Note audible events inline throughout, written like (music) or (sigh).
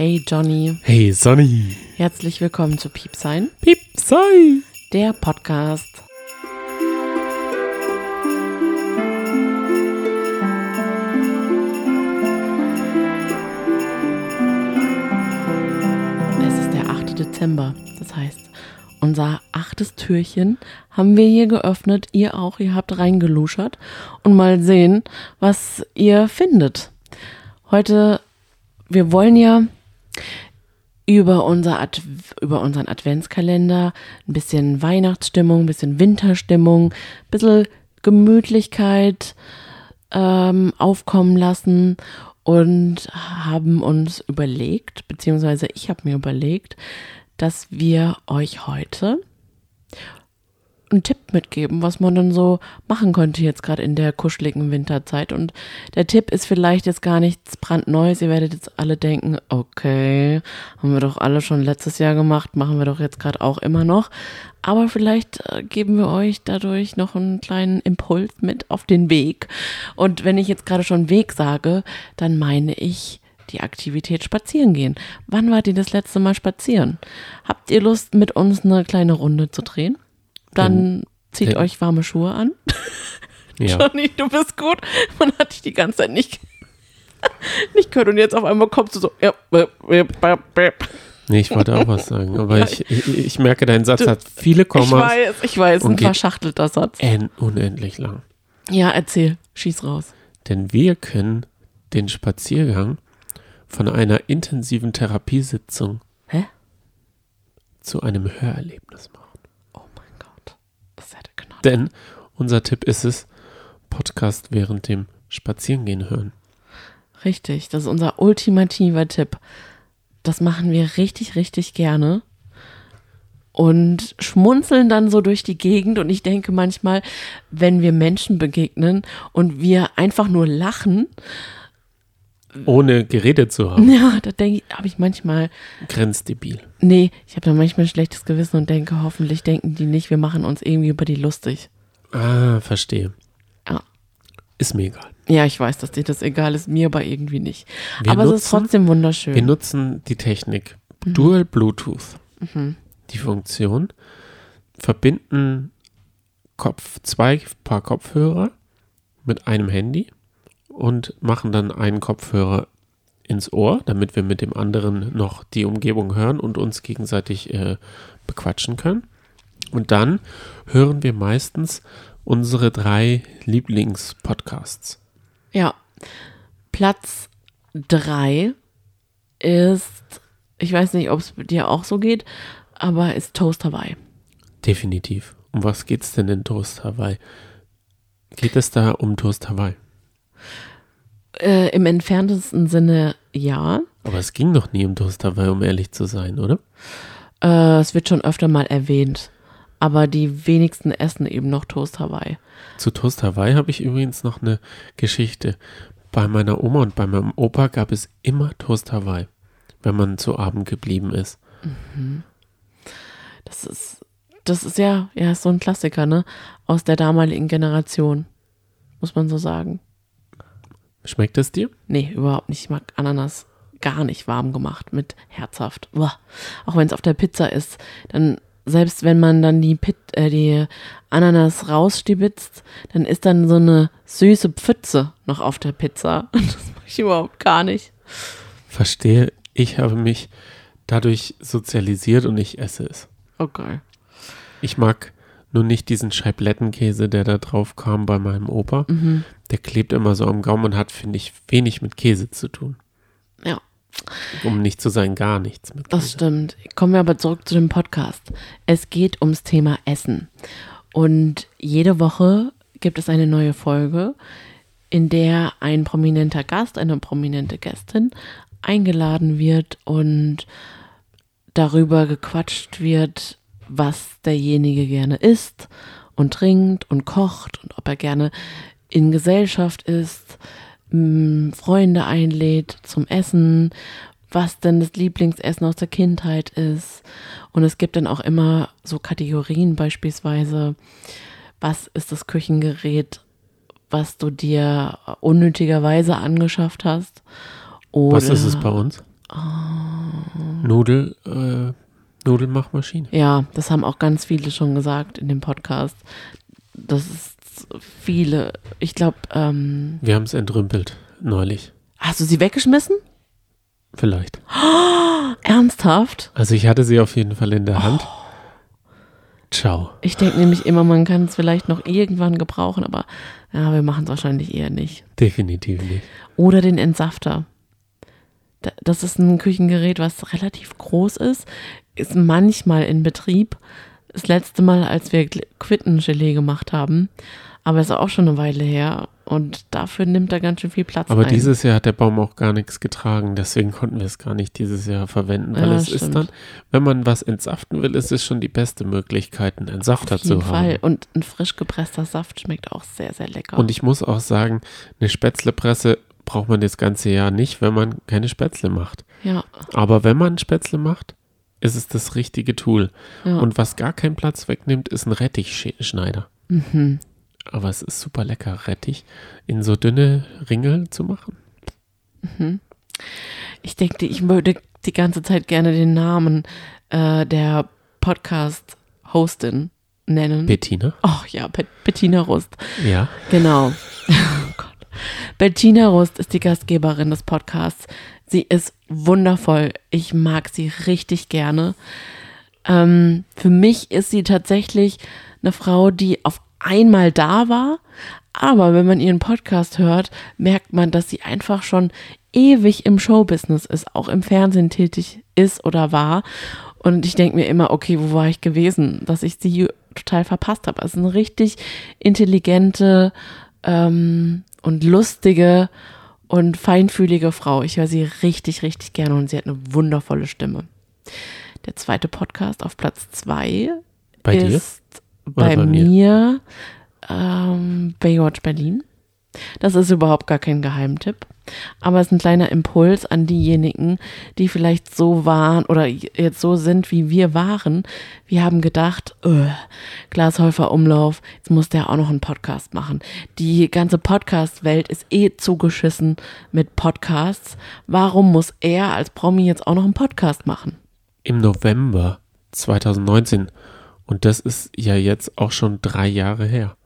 Hey Johnny, Hey Sonny. herzlich willkommen zu Piepsein, Piepsei. der Podcast. Es ist der 8. Dezember, das heißt, unser achtes Türchen haben wir hier geöffnet, ihr auch, ihr habt reingeluschert und mal sehen, was ihr findet. Heute, wir wollen ja über, unser Ad über unseren Adventskalender ein bisschen Weihnachtsstimmung, ein bisschen Winterstimmung, ein bisschen Gemütlichkeit ähm, aufkommen lassen und haben uns überlegt, beziehungsweise ich habe mir überlegt, dass wir euch heute einen Tipp mitgeben, was man dann so machen könnte jetzt gerade in der kuscheligen Winterzeit. Und der Tipp ist vielleicht jetzt gar nichts brandneues. Ihr werdet jetzt alle denken, okay, haben wir doch alle schon letztes Jahr gemacht, machen wir doch jetzt gerade auch immer noch. Aber vielleicht äh, geben wir euch dadurch noch einen kleinen Impuls mit auf den Weg. Und wenn ich jetzt gerade schon Weg sage, dann meine ich die Aktivität spazieren gehen. Wann wart ihr das letzte Mal spazieren? Habt ihr Lust, mit uns eine kleine Runde zu drehen? Dann zieht euch warme Schuhe an. Ja. (laughs) Johnny, du bist gut. Man hat dich die ganze Zeit nicht, (laughs) nicht gehört und jetzt auf einmal kommst du so. Nee, ich wollte auch was sagen, aber Ja. ich, ich, ich merke, dein Satz Du- hat viele Ich Kommas weiß, ich weiß, und ein verschachtelter Satz. unendlich lang. Ja, erzähl, schieß raus. Denn wir können den Spaziergang von einer intensiven Therapiesitzung Hä? zu einem Hörerlebnis machen. Oh mein Gott, das hätte genau. Denn unser Tipp ist es, Podcast während dem Spazierengehen hören. Richtig, das ist unser ultimativer Tipp. Das machen wir richtig, richtig gerne. Und schmunzeln dann so durch die Gegend. Und ich denke manchmal, wenn wir Menschen begegnen und wir einfach nur lachen, Ohne geredet zu haben. ja, da denke ich, habe ich manchmal, Grenzdebil. nee, ich habe da manchmal ein schlechtes Gewissen und denke, hoffentlich denken die nicht, wir machen uns irgendwie über die lustig. Ah, verstehe. Ja. Ist mir egal. Ja, ich weiß, dass dir das egal ist, mir aber irgendwie nicht. Wir aber es ist nutzen- trotzdem wunderschön. Wir nutzen die Technik Mhm. Dual Bluetooth. Die Funktion verbinden Kopf, zwei Paar Kopfhörer mit einem Handy und machen dann einen Kopfhörer ins Ohr, damit wir mit dem anderen noch die Umgebung hören und uns gegenseitig äh, bequatschen können. Und dann hören wir meistens unsere drei Lieblingspodcasts. Ja. Platz drei ist, ich weiß nicht, ob es dir auch so geht, aber ist Toast Hawaii. Definitiv. Um was geht's denn in Toast Hawaii? Geht es da um Toast Hawaii? Äh, Im entferntesten Sinne ja. Aber es ging noch nie um Toast Hawaii, um ehrlich zu sein, oder? Äh, es wird schon öfter mal erwähnt. Aber die wenigsten essen eben noch Toast Hawaii. Zu Toast Hawaii habe ich übrigens noch eine Geschichte. Bei meiner Oma und bei meinem Opa gab es immer Toast Hawaii, wenn man zu Abend geblieben ist. Das ist, das ist ja, ja, ist so ein Klassiker, ne? Aus der damaligen Generation. Muss man so sagen. Schmeckt es dir? Nee, überhaupt nicht. Ich mag Ananas gar nicht warm gemacht mit herzhaft. Uah. Auch wenn es auf der Pizza ist, dann selbst wenn man dann die, Pit, äh, die Ananas rausstibitzt, dann ist dann so eine süße Pfütze noch auf der Pizza. (laughs) Das mag ich überhaupt gar nicht. Verstehe, ich habe mich dadurch sozialisiert und ich esse es. Okay. Ich mag nur nicht diesen Scheiblettenkäse, der da drauf kam bei meinem Opa. Mhm. Der klebt immer so am Gaumen und hat, finde ich, wenig mit Käse zu tun. Ja, Um nicht zu sein, gar nichts mit das Käse. stimmt. Kommen wir aber zurück zu dem Podcast. Es geht ums Thema Essen. Und jede Woche gibt es eine neue Folge, in der ein prominenter Gast, eine prominente Gästin eingeladen wird und darüber gequatscht wird, was derjenige gerne isst und trinkt und kocht und ob er gerne in Gesellschaft ist, mh, Freunde einlädt zum Essen, was denn das Lieblingsessen aus der Kindheit ist. Und es gibt dann auch immer so Kategorien beispielsweise, was ist das Küchengerät, was du dir unnötigerweise angeschafft hast. Oder Was ist es bei uns? Nudel, äh, Nudelmachmaschine. Ja, das haben auch ganz viele schon gesagt in dem Podcast. Das ist viele, ich glaube, ähm, Wir haben es entrümpelt neulich. hast du sie weggeschmissen? Vielleicht. (gasps) Ernsthaft? Also ich hatte sie auf jeden Fall in der Hand. Ciao. Ich denke nämlich immer, man kann es vielleicht noch irgendwann gebrauchen, aber ja, wir machen es wahrscheinlich eher nicht. Definitiv nicht. Oder den Entsafter. Da- Das ist ein Küchengerät, was relativ groß ist, ist manchmal in Betrieb. Das letzte Mal, als wir Quittengelee gemacht haben, aber ist auch schon eine Weile her und dafür nimmt er ganz schön viel Platz Aber ein. dieses Jahr hat der Baum auch gar nichts getragen, deswegen konnten wir es gar nicht dieses Jahr verwenden, weil Ja, es ist stimmt. dann, wenn man was entsaften will, ist es schon die beste Möglichkeit, einen Entsafter Auf jeden zu Fall. haben. Und ein frisch gepresster Saft schmeckt auch sehr, sehr lecker. Und ich muss auch sagen, eine Spätzlepresse braucht man das ganze Jahr nicht, wenn man keine Spätzle macht. ja, Aber wenn man Spätzle macht, ist es das richtige Tool. ja. Und was gar keinen Platz wegnimmt, ist ein Rettichschneider. mhm. Aber es ist super lecker, Rettich in so dünne Ringel zu machen. Ich denke, ich würde die ganze Zeit gerne den Namen äh, der Podcast-Hostin nennen. Bettina? Ach ja, Bet Bettina Rust. Ja. Genau. (laughs) Oh Gott. Bettina Rust ist die Gastgeberin des Podcasts. Sie ist wundervoll. Ich mag sie richtig gerne. Ähm, für mich ist sie tatsächlich eine Frau, die auf einmal da war. Aber wenn man ihren Podcast hört, merkt man, dass sie einfach schon ewig im Showbusiness ist, auch im Fernsehen tätig ist oder war. Und ich denke mir immer, okay, wo war ich gewesen, dass ich sie total verpasst habe. Es ist eine richtig intelligente ähm, und lustige und feinfühlige Frau. Ich höre sie richtig, richtig gerne und sie hat eine wundervolle Stimme. Der zweite Podcast auf Platz zwei Bei dir? ist bei, bei mir? mir, ähm, Baywatch Berlin. Das ist überhaupt gar kein Geheimtipp. Aber es ist ein kleiner Impuls an diejenigen, die vielleicht so waren oder jetzt so sind, wie wir waren. Wir haben gedacht, öh, Glashäufer Umlauf, jetzt muss der auch noch einen Podcast machen. Die ganze Podcast-Welt ist eh zugeschissen mit Podcasts. Warum muss er als Promi jetzt auch noch einen Podcast machen? Im November 2019. Und das ist ja jetzt auch schon drei Jahre her.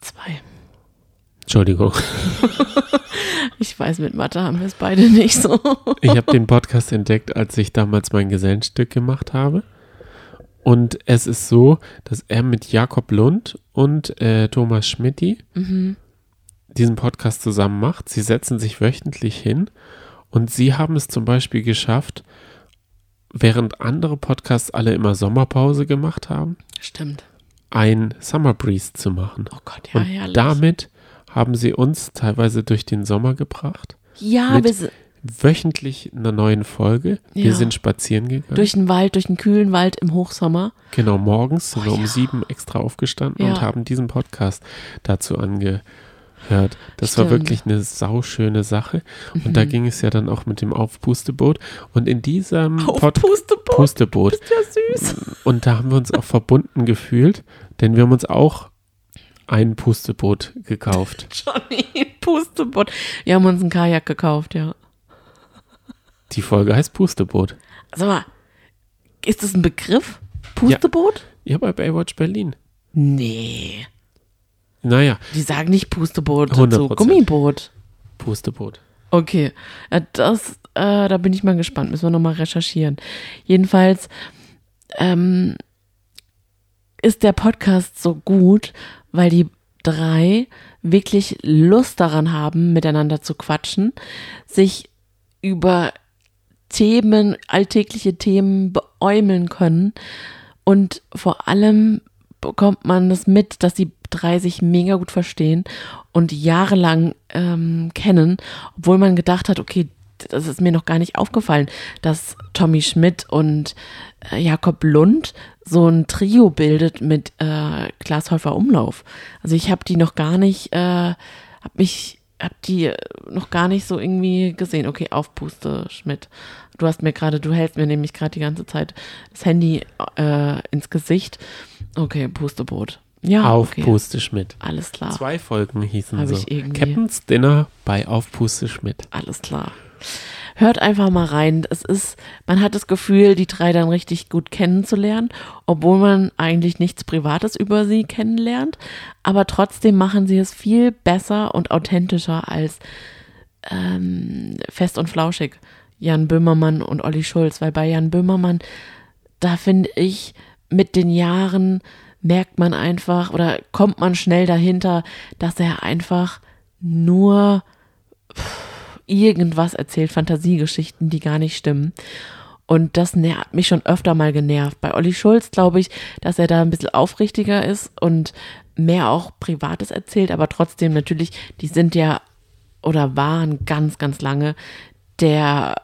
Zwei. Entschuldigung. (laughs) Ich weiß, mit Mathe haben wir es beide nicht so. Ich habe den Podcast entdeckt, als ich damals mein Gesellenstück gemacht habe. Und es ist so, dass er mit Jakob Lund und äh, Thomas Schmidti diesen Podcast zusammen macht. Sie setzen sich wöchentlich hin und sie haben es zum Beispiel geschafft, während andere Podcasts alle immer Sommerpause gemacht haben, Stimmt. ein Summer Breeze zu machen. Oh Gott, ja, und herrlich. damit haben sie uns teilweise durch den Sommer gebracht. ja, wir sind Wöchentlich in einer neuen Folge. Wir Ja. sind spazieren gegangen. durch den Wald, durch den kühlen Wald im Hochsommer. genau, morgens sind Oh, wir um ja. sieben extra aufgestanden Ja. und haben diesen Podcast dazu angehört. Das war Stimmt. wirklich eine sauschöne Sache. Und da ging es ja dann auch mit dem Aufpusteboot. Und in diesem (laughs) Pod Pusteboot. Pusteboot. Ist ja süß. Und da haben wir uns auch verbunden gefühlt, denn wir haben uns auch ein Pusteboot gekauft. (laughs) Johnny, Pusteboot. Wir haben uns ein Kajak gekauft, ja. Die Folge heißt Pusteboot. Sag mal, ist das ein Begriff? Pusteboot? Ja, bei Baywatch Berlin. Nee. Naja, Die sagen nicht Pusteboot, so 100%. Gummiboot. Pusteboot. Okay, ja, das, äh, da bin ich mal gespannt. Müssen wir nochmal recherchieren. Jedenfalls ähm, ist der Podcast so gut, weil die drei wirklich Lust daran haben, miteinander zu quatschen, sich über Themen, alltägliche Themen beäumeln können. Und vor allem bekommt man das mit, dass die drei sich mega gut verstehen und jahrelang ähm, kennen, obwohl man gedacht hat, okay, das ist mir noch gar nicht aufgefallen, dass Tommy Schmidt und äh, Jakob Lund so ein Trio bildet mit äh, Klaas Häufer Umlauf. Also ich habe die noch gar nicht, äh, habe mich, habe die noch gar nicht so irgendwie gesehen. Okay, aufpuste Schmidt. Du hast mir gerade, du hältst mir nämlich gerade die ganze Zeit das Handy äh, ins Gesicht. Okay, Pusteboot. Ja, Auf okay. Schmidt. Alles klar. Zwei Folgen hießen Hab so. ich irgendwie- Captain's Dinner bei Auf Puste Schmidt. Alles klar. Hört einfach mal rein. Es ist, man hat das Gefühl, die drei dann richtig gut kennenzulernen, obwohl man eigentlich nichts Privates über sie kennenlernt. Aber trotzdem machen sie es viel besser und authentischer als ähm, fest und flauschig. Jan Böhmermann und Olli Schulz, weil bei Jan Böhmermann, da finde ich, mit den Jahren merkt man einfach oder kommt man schnell dahinter, dass er einfach nur irgendwas erzählt, Fantasiegeschichten, die gar nicht stimmen. Und das hat mich schon öfter mal genervt. Bei Olli Schulz glaube ich, dass er da ein bisschen aufrichtiger ist und mehr auch Privates erzählt, aber trotzdem natürlich, die sind ja oder waren ganz, ganz lange der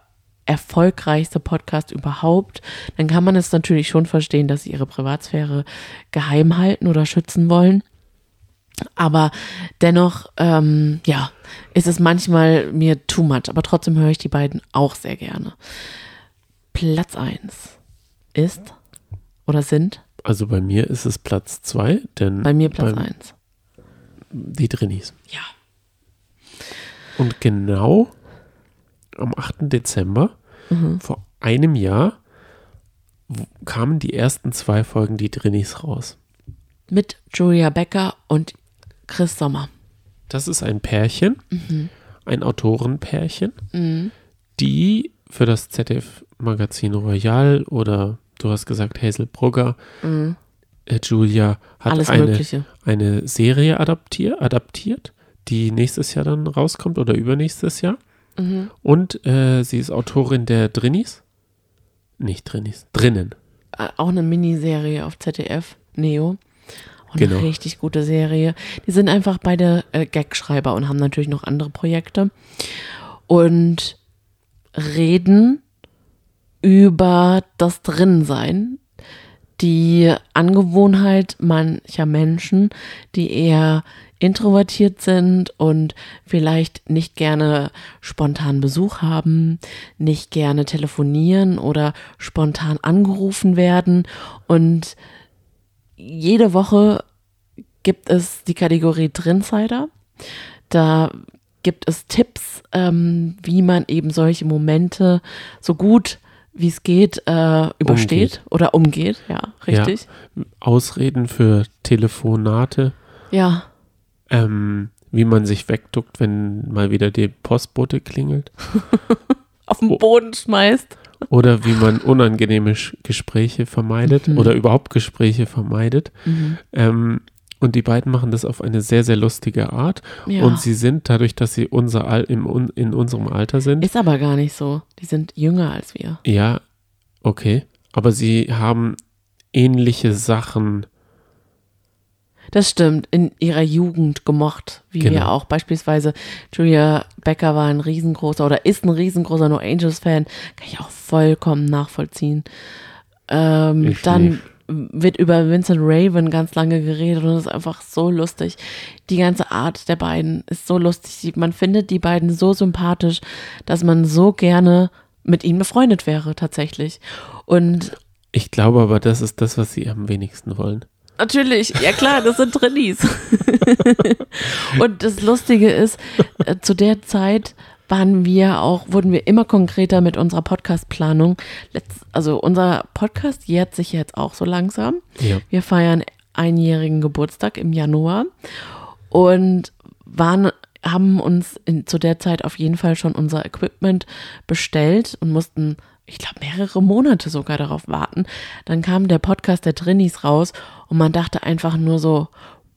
erfolgreichste Podcast überhaupt, dann kann man es natürlich schon verstehen, dass sie ihre Privatsphäre geheim halten oder schützen wollen. Aber dennoch, ähm, ja, ist es manchmal mir too much. Aber trotzdem höre ich die beiden auch sehr gerne. Platz 1 ist oder sind? Also bei mir ist es Platz 2, denn. Bei mir Platz 1. Die Drinis. Ja. Und genau am 8. Dezember mhm. vor einem Jahr kamen die ersten zwei Folgen die Drinis raus. Mit Julia Becker und Chris Sommer. Das ist ein Pärchen, mhm. ein Autorenpärchen, mhm. die für das ZDF-Magazin Royal oder du hast gesagt Hazel Brugger, mhm. äh, Julia hat eine, eine Serie adaptier, adaptiert, die nächstes Jahr dann rauskommt oder übernächstes Jahr. Mhm. Und äh, sie ist Autorin der Drinnies. Nicht Drinnies, drinnen. Äh, auch eine Miniserie auf ZDF, Neo. Und genau. eine richtig gute Serie. Die sind einfach beide äh, Gagschreiber und haben natürlich noch andere Projekte. Und reden über das Drinnensein, die Angewohnheit mancher Menschen, die eher introvertiert sind und vielleicht nicht gerne spontan Besuch haben, nicht gerne telefonieren oder spontan angerufen werden. Und jede Woche gibt es die Kategorie Drinsider. Da gibt es Tipps, ähm, wie man eben solche Momente so gut wie es geht, äh, übersteht umgeht. oder umgeht. Ja, richtig. Ja, Ausreden für Telefonate. Ja. Ähm, wie man sich wegduckt, wenn mal wieder die Postbote klingelt. (laughs) Auf den Boden schmeißt. Oder wie man unangenehme Gespräche vermeidet mhm. oder überhaupt Gespräche vermeidet. Mhm. Ähm, und die beiden machen das auf eine sehr, sehr lustige Art. Ja. Und sie sind, dadurch, dass sie unser Al im, in unserem Alter sind. Ist aber gar nicht so. Die sind jünger als wir. Ja, okay. Aber sie haben ähnliche Sachen das stimmt, in ihrer Jugend gemocht, wie genau. wir auch. Beispielsweise Julia Becker war ein riesengroßer oder ist ein riesengroßer No Angels-Fan. Kann ich auch vollkommen nachvollziehen. Ähm, dann nicht. wird über Vincent Raven ganz lange geredet und es ist einfach so lustig. Die ganze Art der beiden ist so lustig. Man findet die beiden so sympathisch, dass man so gerne mit ihnen befreundet wäre, tatsächlich. Und ich glaube aber, das ist das, was sie am wenigsten wollen. Natürlich, ja klar, das sind Trainees. (laughs) und das Lustige ist, äh, zu der Zeit waren wir auch, wurden wir immer konkreter mit unserer Podcast-Planung. Also unser Podcast jährt sich jetzt auch so langsam. Ja. Wir feiern einjährigen Geburtstag im Januar und waren haben uns in, zu der Zeit auf jeden Fall schon unser Equipment bestellt und mussten ich glaube, mehrere Monate sogar darauf warten. Dann kam der Podcast der Trinis raus und man dachte einfach nur so,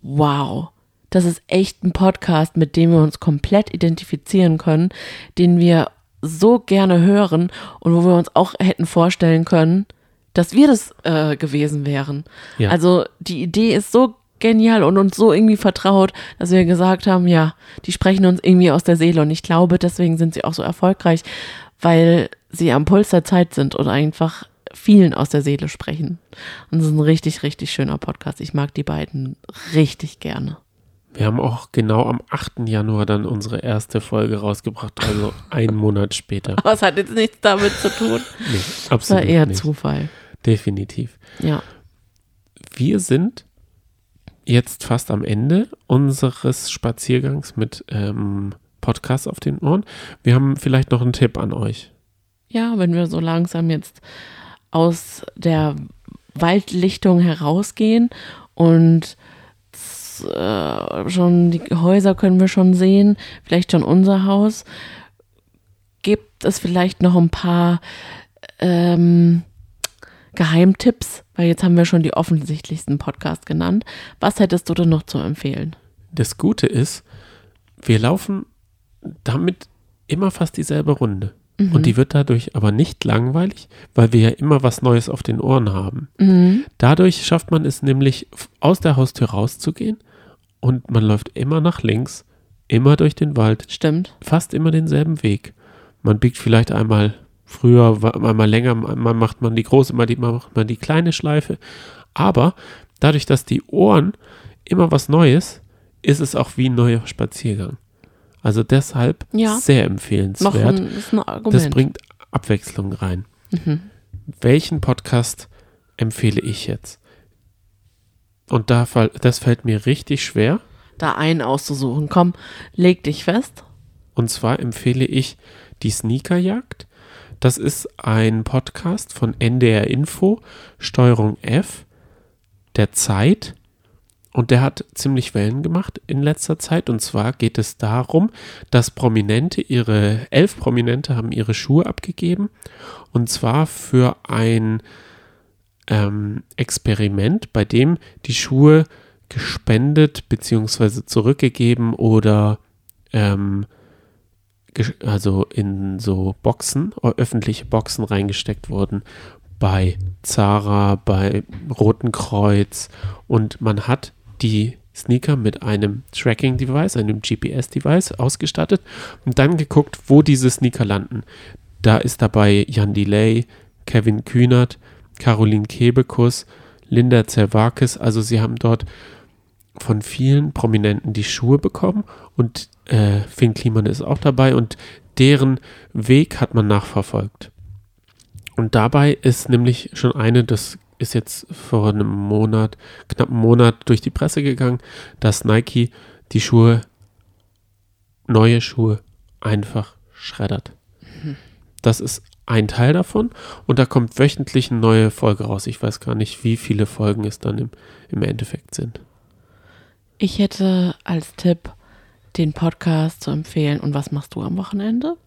wow, das ist echt ein Podcast, mit dem wir uns komplett identifizieren können, den wir so gerne hören und wo wir uns auch hätten vorstellen können, dass wir das äh, gewesen wären. Ja. Also die Idee ist so genial und uns so irgendwie vertraut, dass wir gesagt haben, ja, die sprechen uns irgendwie aus der Seele und ich glaube, deswegen sind sie auch so erfolgreich, weil sie am Puls der Zeit sind und einfach vielen aus der Seele sprechen. Und es ist ein richtig, richtig schöner Podcast. Ich mag die beiden richtig gerne. Wir haben auch genau am 8. Januar dann unsere erste Folge rausgebracht, also einen Monat später. (laughs) Aber es hat jetzt nichts damit zu tun. (laughs) Nee, absolut. Das war eher nicht. Zufall. Definitiv. Ja. Wir sind jetzt fast am Ende unseres Spaziergangs mit ähm, Podcasts auf den Ohren. Wir haben vielleicht noch einen Tipp an euch. Ja, wenn wir so langsam jetzt aus der Waldlichtung herausgehen und äh, schon die Häuser können wir schon sehen, vielleicht schon unser Haus. Gibt es vielleicht noch ein paar ähm, Geheimtipps? Weil jetzt haben wir schon die offensichtlichsten Podcasts genannt. Was hättest du denn noch zu empfehlen? Das Gute ist, wir laufen damit immer fast dieselbe Runde. Mhm. Und die wird dadurch aber nicht langweilig, weil wir ja immer was Neues auf den Ohren haben. Mhm. Dadurch schafft man es nämlich, aus der Haustür rauszugehen und man läuft immer nach links, immer durch den Wald. Stimmt. Fast immer denselben Weg. Man biegt vielleicht einmal früher, einmal länger, mal macht man die große, mal, die, macht man die kleine Schleife. Aber dadurch, dass die Ohren immer was Neues, ist es auch wie ein neuer Spaziergang. Also deshalb ja. sehr empfehlenswert. Ein. Das bringt Abwechslung rein. Mhm. Welchen Podcast empfehle ich jetzt? Und da, das fällt mir richtig schwer. Da einen auszusuchen. Komm, leg dich fest. Und zwar empfehle ich die Sneakerjagd. Das ist ein Podcast von NDR Info, Steuerung F, der Zeit und der hat ziemlich Wellen gemacht in letzter Zeit. Und zwar geht es darum, dass Prominente ihre, elf Prominente haben ihre Schuhe abgegeben. Und zwar für ein ähm, Experiment, bei dem die Schuhe gespendet bzw. zurückgegeben oder ähm, also in so Boxen, öffentliche Boxen reingesteckt wurden bei Zara, bei Roten Kreuz und man hat die Sneaker mit einem Tracking-Device, einem GPS-Device ausgestattet und dann geguckt, wo diese Sneaker landen. Da ist dabei Jan Delay, Kevin Kühnert, Caroline Kebekus, Linda Zervakis. Also sie haben dort von vielen Prominenten die Schuhe bekommen und äh, Finn Kliman ist auch dabei und deren Weg hat man nachverfolgt. Und dabei ist nämlich schon eine, das ist jetzt vor einem Monat, knapp einem Monat durch die Presse gegangen, dass Nike die Schuhe, neue Schuhe einfach schreddert. Mhm. Das ist ein Teil davon und da kommt wöchentlich eine neue Folge raus. Ich weiß gar nicht, wie viele Folgen es dann im, im Endeffekt sind. Ich hätte als Tipp den Podcast zu empfehlen. Und was machst du am Wochenende?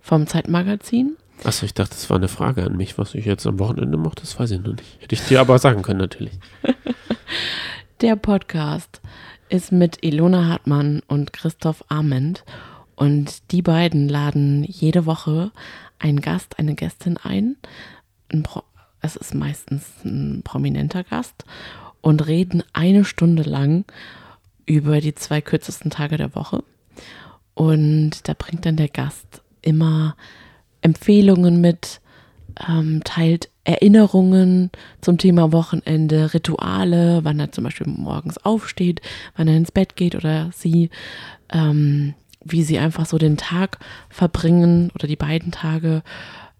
Vom Zeitmagazin. Achso, ich dachte, das war eine Frage an mich, was ich jetzt am Wochenende mache, das weiß ich noch nicht. Hätte ich dir aber sagen können, natürlich. (laughs) Der Podcast ist mit Ilona Hartmann und Christoph Arment und die beiden laden jede Woche einen Gast, eine Gästin ein. Ein es ist meistens ein prominenter Gast und reden eine Stunde lang über die zwei kürzesten Tage der Woche. Und da bringt dann der Gast immer Empfehlungen mit, ähm, teilt Erinnerungen zum Thema Wochenende, Rituale, wann er zum Beispiel morgens aufsteht, wann er ins Bett geht oder sie, ähm, wie sie einfach so den Tag verbringen oder die beiden Tage,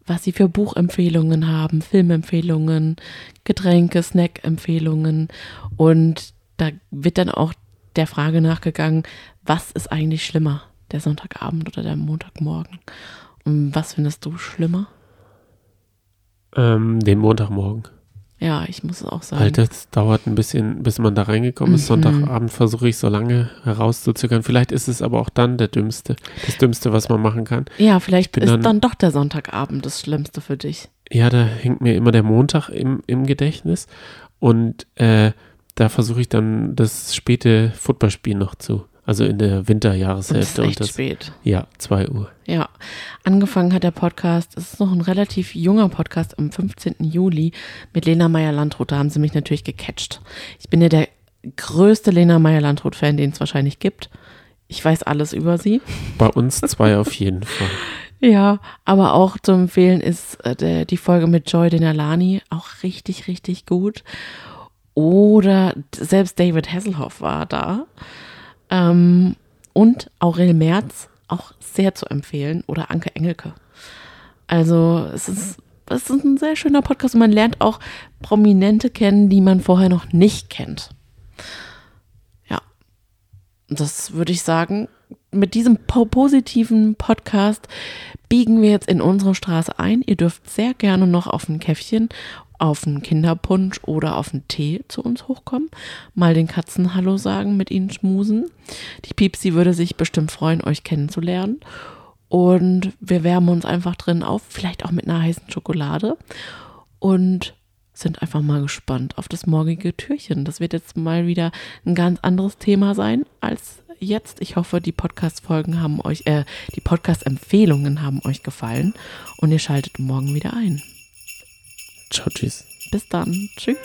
was sie für Buchempfehlungen haben, Filmempfehlungen, Getränke, Snackempfehlungen und da wird dann auch der Frage nachgegangen, was ist eigentlich schlimmer, der Sonntagabend oder der Montagmorgen? Was findest du schlimmer? Ähm, den Montagmorgen. Ja, ich muss es auch sagen. Halt, das dauert ein bisschen, bis man da reingekommen ist. Mhm. Sonntagabend versuche ich so lange herauszuzögern. Vielleicht ist es aber auch dann der dümmste, das Dümmste, was man machen kann. Ja, vielleicht ist dann, dann, doch der Sonntagabend das Schlimmste für dich. Ja, da hängt mir immer der Montag im, im Gedächtnis. Und äh, da versuche ich dann das späte Footballspiel noch zu also in der Winterjahreshälfte. Das ist echt das, spät. Ja, 2 Uhr. Ja, angefangen hat der Podcast, es ist noch ein relativ junger Podcast am 15. Juli mit Lena Meyer-Landrut. Da haben sie mich natürlich gecatcht. Ich bin ja der größte Lena Meyer-Landrut-Fan, den es wahrscheinlich gibt. Ich weiß alles über sie. Bei uns zwei auf jeden Fall. (laughs) Ja, aber auch zu empfehlen ist äh, die Folge mit Joy Denalani auch richtig, richtig gut. Oder selbst David Hasselhoff war da. Ähm, und Aurel Merz, auch sehr zu empfehlen, oder Anke Engelke. Also es ist, es ist ein sehr schöner Podcast und man lernt auch Prominente kennen, die man vorher noch nicht kennt. Ja. das würde ich sagen, mit diesem po positiven Podcast biegen wir jetzt in unsere Straße ein. Ihr dürft sehr gerne noch auf ein Käffchen, auf einen Kinderpunsch oder auf einen Tee zu uns hochkommen. Mal den Katzen Hallo sagen, mit ihnen schmusen. Die Piepsi würde sich bestimmt freuen, euch kennenzulernen. Und wir wärmen uns einfach drin auf, vielleicht auch mit einer heißen Schokolade. Und sind einfach mal gespannt auf das morgige Türchen. Das wird jetzt mal wieder ein ganz anderes Thema sein als jetzt. Ich hoffe, die Podcast-Folgen haben euch, äh, die Podcast-Empfehlungen haben euch gefallen und ihr schaltet morgen wieder ein. Ciao, tschüss. Bis dann. Tschüss.